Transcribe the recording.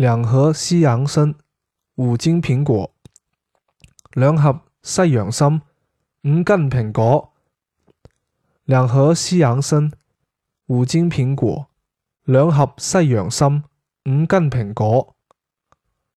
两盒西洋参五斤苹果。两盒西洋参五斤苹果。两盒西洋参五斤苹果。两盒西洋参五斤苹果。